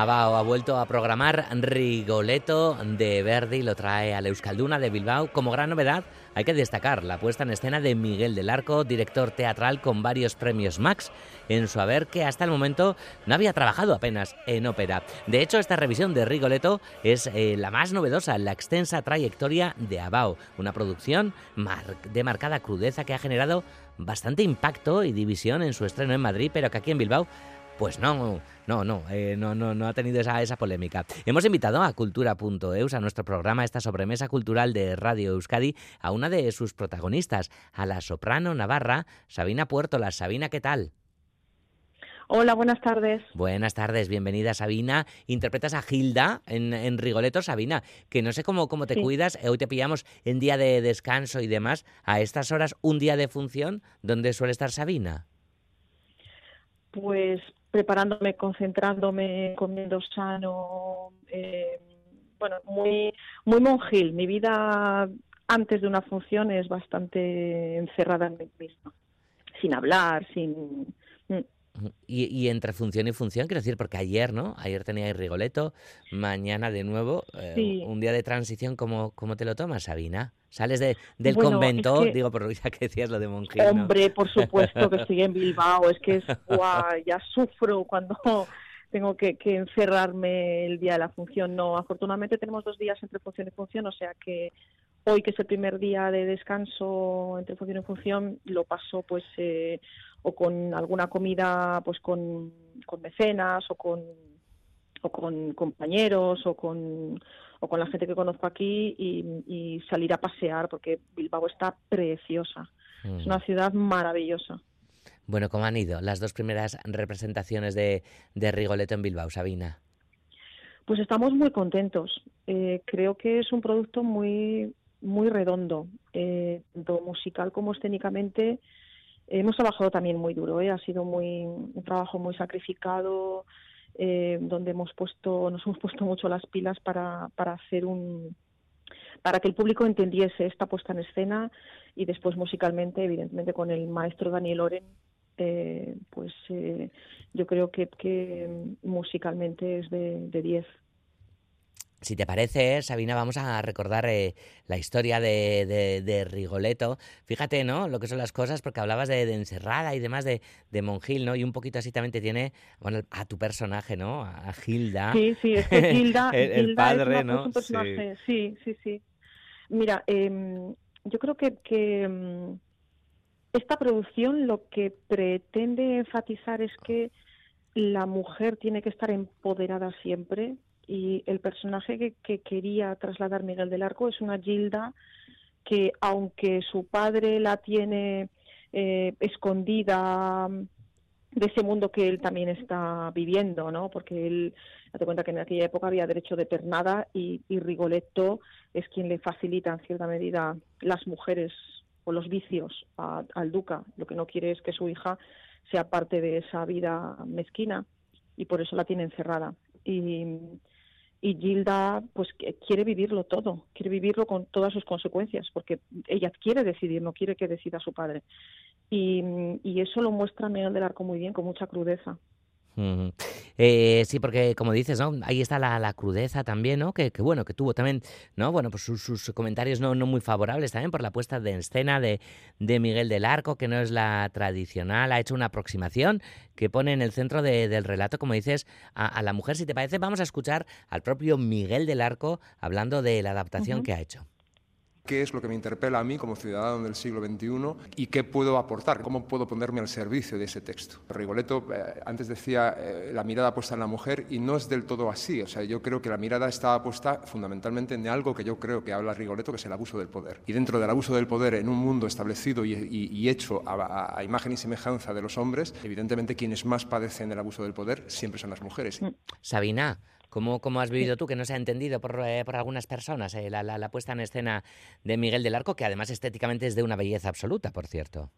Abao ha vuelto a programar Rigoletto de Verdi lo trae a la Euskalduna de Bilbao. Como gran novedad, hay que destacar la puesta en escena de Miguel del Arco, director teatral con varios premios Max, en su haber que hasta el momento no había trabajado apenas en ópera. De hecho, esta revisión de Rigoletto es eh, la más novedosa en la extensa trayectoria de Abao, una producción de marcada crudeza que ha generado bastante impacto y división en su estreno en Madrid, pero que aquí en Bilbao pues no, no, no, eh, no, no, no ha tenido esa, esa polémica. Hemos invitado a Cultura.eus, a nuestro programa, esta sobremesa cultural de Radio Euskadi, a una de sus protagonistas, a la soprano navarra Sabina Puertola. Sabina, ¿qué tal? Hola, buenas tardes. Buenas tardes, bienvenida Sabina. Interpretas a Gilda en, Rigoletto, Sabina, que no sé cómo, cómo te cuidas. Hoy te pillamos en día de descanso y demás. A estas horas, un día de función, ¿dónde suele estar Sabina? Pues preparándome, concentrándome, comiendo sano, eh, bueno, muy, muy monjil. Mi vida antes de una función es bastante encerrada en mí misma, sin hablar, sin... Mm. Y, entre función y función, quiero decir, porque ayer, ¿no? Ayer tenía Rigoletto, mañana de nuevo, eh, un día de transición, ¿cómo, ¿cómo te lo tomas, Sabina? ¿Sales de, del convento? Digo, por ya que decías lo de monje. Hombre, por supuesto que estoy en Bilbao. Es que es, ya sufro cuando tengo que, encerrarme el día de la función. No, afortunadamente tenemos dos días entre función y función, o sea que hoy, que es el primer día de descanso entre función y función, lo paso pues eh, o con alguna comida pues con, con mecenas o con o con compañeros o con o con la gente que conozco aquí y, salir a pasear porque Bilbao está preciosa. Es una mm. ciudad maravillosa. Bueno, ¿cómo han ido las dos primeras representaciones de, de Rigoletto en Bilbao, Sabina? Pues estamos muy contentos. Eh, creo que es un producto muy, muy redondo, eh, tanto musical como escénicamente. Hemos trabajado también muy duro, ¿eh? ha sido muy, un trabajo muy sacrificado, eh, donde hemos puesto, nos hemos puesto mucho las pilas para, para hacer un para que el público entendiese esta puesta en escena y después musicalmente, evidentemente con el maestro Daniel Oren, eh, pues eh, yo creo que, que musicalmente es de 10. Si te parece, Sabina, vamos a recordar eh, la historia de, de, Rigoletto. Fíjate, ¿no? Lo que son las cosas, porque hablabas de, encerrada y demás de, de, Monjil, ¿no? Y un poquito así también te tiene, bueno, a tu personaje, ¿no? A Gilda. Sí, sí, es que Gilda, el, padre, ¿no? Sí. sí, sí, Mira, em, yo creo que, que em, esta producción lo que pretende enfatizar es que la mujer tiene que estar empoderada siempre, y el personaje que, quería trasladar Miguel del Arco es una Gilda que aunque su padre la tiene eh, escondida de ese mundo que él también está viviendo, ¿no? Porque él, date cuenta que en aquella época había derecho de pernada y, Rigoletto es quien le facilita en cierta medida las mujeres o los vicios al duca. Lo que no quiere es que su hija sea parte de esa vida mezquina y por eso la tiene encerrada. Y, y Gilda pues quiere vivirlo todo, quiere vivirlo con todas sus consecuencias, porque ella quiere decidir, no quiere que decida su padre. Y, y eso lo muestra Miguel del Arco muy bien, con mucha crudeza. Eh, sí, porque como dices, ¿no? Ahí está la, crudeza también, ¿no? Que, bueno, que tuvo también, ¿no? Bueno, pues sus, comentarios no, no, muy favorables también por la puesta de escena de, de, Miguel del Arco, que no es la tradicional, ha hecho una aproximación que pone en el centro del relato, como dices, a, la mujer. Si te parece, vamos a escuchar al propio Miguel del Arco hablando de la adaptación que ha hecho qué es lo que me interpela a mí como ciudadano del siglo XXI y qué puedo aportar, cómo puedo ponerme al servicio de ese texto. Rigoletto eh, antes decía eh, la mirada puesta en la mujer y no es del todo así. O sea, yo creo que la mirada está puesta fundamentalmente en algo que yo creo que habla Rigoletto, que es el abuso del poder. Y dentro del abuso del poder en un mundo establecido y, hecho a, a, imagen y semejanza de los hombres, evidentemente quienes más padecen el abuso del poder siempre son las mujeres. Sabina, ¿Cómo, cómo has vivido tú, que no se ha entendido por, eh, por algunas personas, eh, la, la, puesta en escena de Miguel del Arco, que además estéticamente es de una belleza absoluta, por cierto?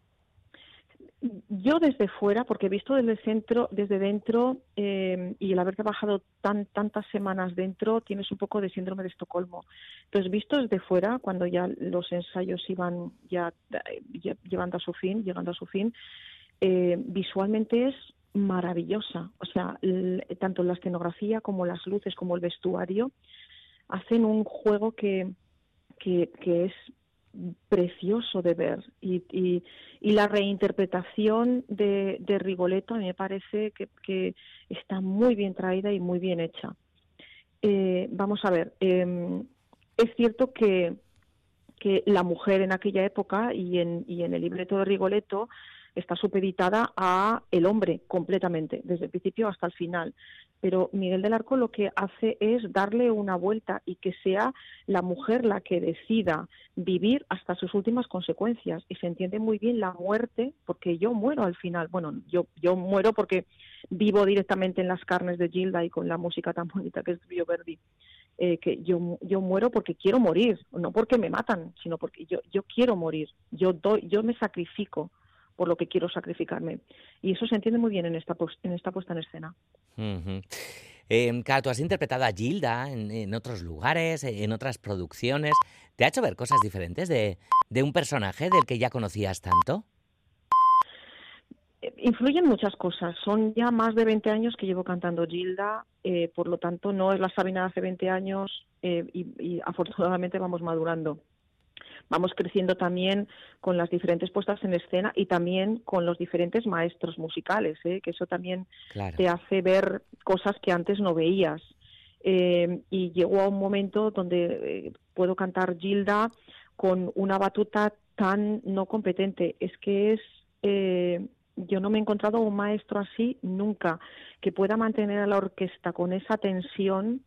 Yo desde fuera, porque he visto desde el centro, desde dentro, eh, y el haber trabajado tan, tantas semanas dentro, tienes un poco de síndrome de Estocolmo. Entonces, visto desde fuera, cuando ya los ensayos iban ya, llevando a su fin, llegando a su fin, visualmente es maravillosa. O sea, tanto la escenografía como las luces, como el vestuario, hacen un juego que, que, es precioso de ver y, y, la reinterpretación de, de, Rigoletto a mí me parece que, que, está muy bien traída y muy bien hecha. Eh, vamos a ver, em, es cierto que, que la mujer en aquella época y en, y en el libreto de Rigoletto está supeditada a el hombre completamente, desde el principio hasta el final. Pero Miguel del Arco lo que hace es darle una vuelta y que sea la mujer la que decida vivir hasta sus últimas consecuencias. Y se entiende muy bien la muerte, porque yo muero al final. Bueno, yo, yo muero porque vivo directamente en las carnes de Gilda y con la música tan bonita que escribió Verdi. Eh, que yo, yo muero porque quiero morir, no porque me matan, sino porque yo, yo quiero morir, yo, doy, yo me sacrifico por lo que quiero sacrificarme. Y eso se entiende muy bien en esta, en esta puesta en escena. Eh, claro, tú has interpretado a Gilda en, otros lugares, en otras producciones. ¿Te ha hecho ver cosas diferentes de, de un personaje del que ya conocías tanto? Eh, influyen muchas cosas. Son ya más de 20 años que llevo cantando Gilda, eh, por lo tanto no es la Sabina de hace 20 años eh, y, afortunadamente vamos madurando vamos creciendo también con las diferentes puestas en escena y también con los diferentes maestros musicales, ¿eh? que eso también te hace ver cosas que antes no veías. Eh, y llegó a un momento donde eh, puedo cantar Gilda con una batuta tan no competente. Es que es yo no me he encontrado un maestro así nunca, que pueda mantener a la orquesta con esa tensión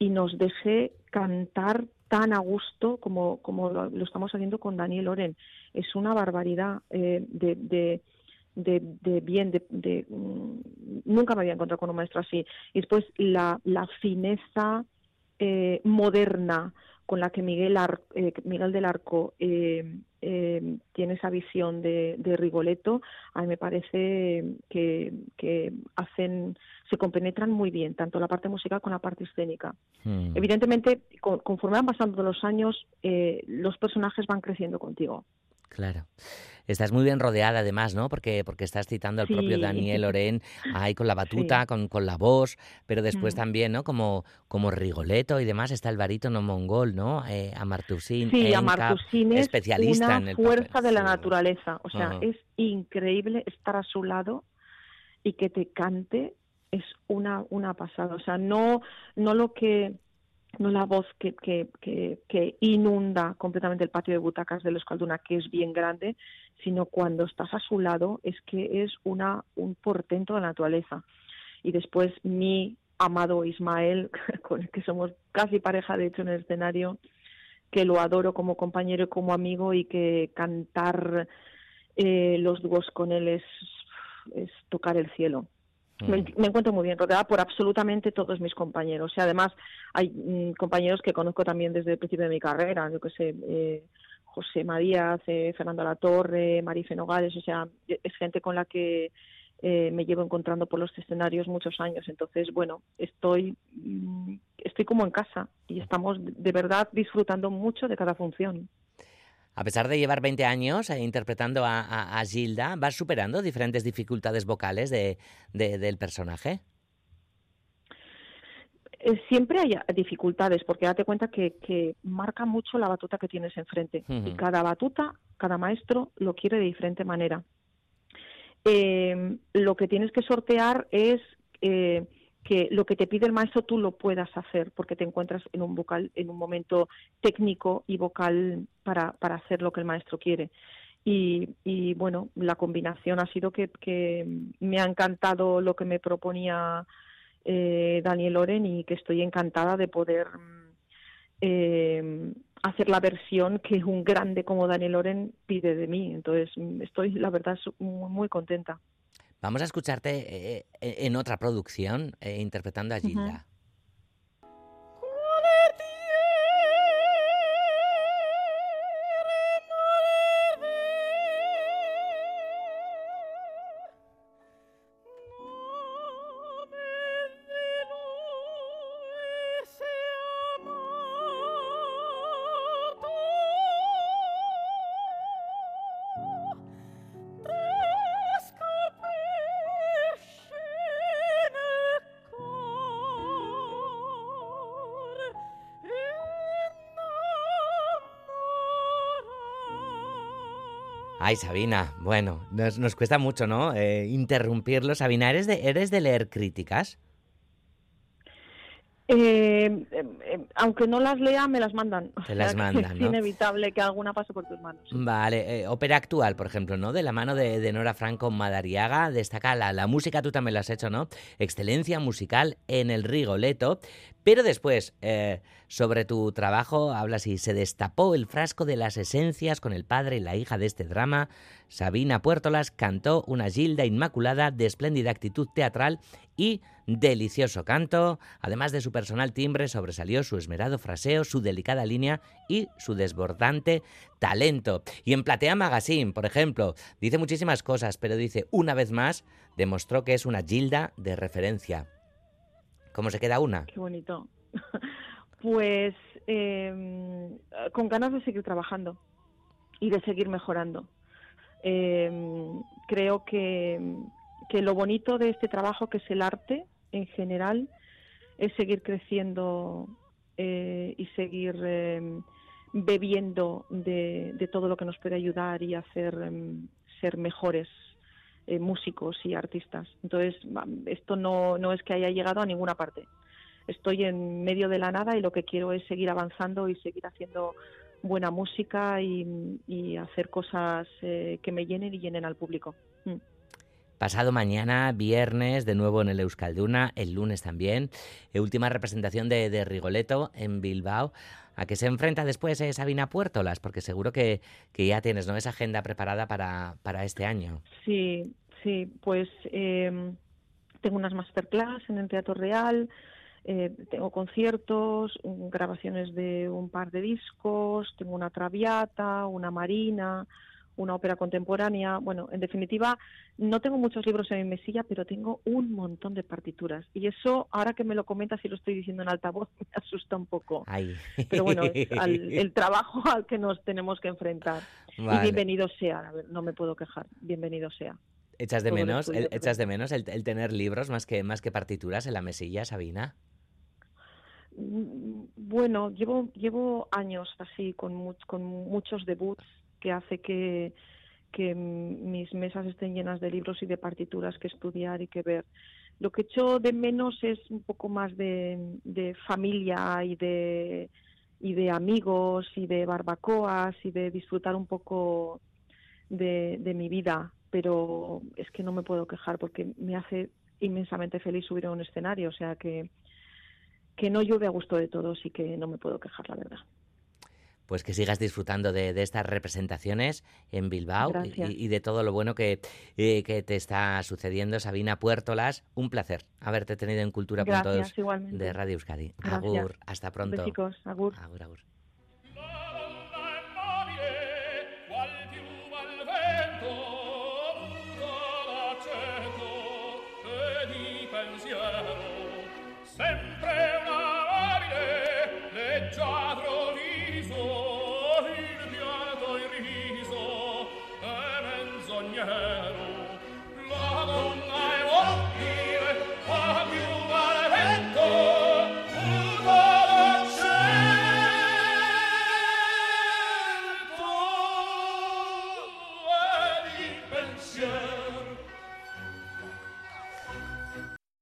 y nos deje cantar tan a gusto como, como lo, estamos haciendo con Daniel Oren. Es una barbaridad eh, de, de, de, bien, de, mm, nunca me había encontrado con un maestro así. Y después la, la fineza eh, moderna con la que Miguel, eh, Miguel del Arco tiene esa visión de, de, Rigoletto, a mí me parece que, que hacen se compenetran muy bien, tanto la parte musical como la parte escénica. Hmm. Evidentemente, conforme van pasando los años, eh, los personajes van creciendo contigo. Claro. Estás muy bien rodeada además, ¿no? Porque, porque estás citando al propio Daniel Oren ahí con la batuta, con, con, la voz, pero después mm. también, ¿no? Como, como Rigoletto y demás está el barítono mongol, ¿no? Eh, Amartusin, sí, Amartusin es especialista una en el fuerza de la naturaleza. O sea, es increíble estar a su lado y que te cante es una, una pasada. O sea, no, no lo que no la voz que, que, que, inunda completamente el patio de butacas de los Calduna, que es bien grande, sino cuando estás a su lado, es que es una, un portento de la naturaleza. Y después mi amado Ismael, con el que somos casi pareja de hecho en el escenario, que lo adoro como compañero y como amigo y que cantar eh, los dúos con él es, es tocar el cielo. Mm. Me, encuentro muy bien rodeada por absolutamente todos mis compañeros. Y además hay mm, compañeros que conozco también desde el principio de mi carrera, yo que sé, eh, José María, eh, Fernando Latorre, Marife Nogales, o sea, es gente con la que eh, me llevo encontrando por los escenarios muchos años. Entonces, bueno, estoy, mm, estoy como en casa y estamos de verdad disfrutando mucho de cada función. A pesar de llevar 20 años eh, interpretando a, Gilda, ¿vas superando diferentes dificultades vocales de, del personaje? Eh, siempre hay dificultades, porque date cuenta que, marca mucho la batuta que tienes enfrente. Y cada batuta, cada maestro lo quiere de diferente manera. Eh, lo que tienes que sortear es que lo que te pide el maestro tú lo puedas hacer porque te encuentras en un vocal en un momento técnico y vocal para, para hacer lo que el maestro quiere. Y, y bueno la combinación ha sido que, que, me ha encantado lo que me proponía eh, Daniel Loren y que estoy encantada de poder eh, hacer la versión que un grande como Daniel Loren pide de mí. Entonces estoy la verdad muy contenta Vamos a escucharte eh, eh, en otra producción eh, interpretando a Gilda. Ay, Sabina, bueno, nos, cuesta mucho, ¿no? Eh, interrumpirlo. Sabina, ¿eres de, ¿eres de leer críticas? Eh, eh, eh, aunque no las lea, me las mandan. Te las mandan, Es inevitable que alguna pase por tus manos. Vale, ópera actual, por ejemplo, ¿no? De la mano de, Nora Franco Madariaga, destaca la, la, música, tú también la has hecho, ¿no? Excelencia musical en el Rigoletto. Pero después, sobre tu trabajo, hablas y se destapó el frasco de las esencias con el padre y la hija de este drama. Sabina Puertolas cantó una Gilda Inmaculada de espléndida actitud teatral y delicioso canto. Además de su personal timbre, sobresalió su esmerado fraseo, su delicada línea y su desbordante talento. Y en Platea Magazine, por ejemplo, dice muchísimas cosas, pero dice una vez más, demostró que es una Gilda de referencia. ¿Cómo se queda una? Qué bonito. pues em, con ganas de seguir trabajando y de seguir mejorando. Em, creo que que lo bonito de este trabajo, que es el arte en general, es seguir creciendo eh, y seguir em, bebiendo de, todo lo que nos puede ayudar y hacer em, ser mejores eh, músicos y artistas. Entonces, esto no, no es que haya llegado a ninguna parte. Estoy en medio de la nada y lo que quiero es seguir avanzando y seguir haciendo buena música y, hacer cosas eh, que me llenen y llenen al público. Mm. Pasado mañana, viernes, de nuevo en el Euskalduna, el lunes también. Eh, última representación de, Rigoletto en Bilbao. ¿A qué se enfrenta después eh, Sabina Puertolas? Porque seguro que, ya tienes ¿no? esa agenda preparada para, para este año. Sí, sí, pues em, tengo unas masterclass en el Teatro Real, eh, tengo conciertos, grabaciones de un par de discos, tengo una traviata, una marina, una ópera contemporánea. Bueno, en definitiva, no tengo muchos libros en mi mesilla, pero tengo un montón de partituras. Y eso, ahora que me lo comentas y lo estoy diciendo en altavoz, me asusta un poco. Pero bueno, es el trabajo al que nos tenemos que enfrentar. Y bienvenido sea, no me puedo quejar, bienvenido sea. ¿Echas de menos, el, echas de menos el, tener libros más que, más que partituras en la mesilla, Sabina? Mm, bueno, llevo, llevo años así, con, con muchos debuts que hace que, mis mesas estén llenas de libros y de partituras que estudiar y que ver. Lo que echo de menos es un poco más de, familia y de, y de amigos y de barbacoas y de disfrutar un poco de, de mi vida, pero es que no me puedo quejar porque me hace inmensamente feliz subir a un escenario, o sea que, que no llueve a gusto de todos y que no me puedo quejar, la verdad pues que sigas disfrutando de, estas representaciones en Bilbao y, de todo lo bueno que, eh, que, te está sucediendo. Sabina Puertolas, un placer haberte tenido en Cultura Gracias, igualmente. de Radio Euskadi. Agur, hasta pronto. chicos, agur. Agur, agur.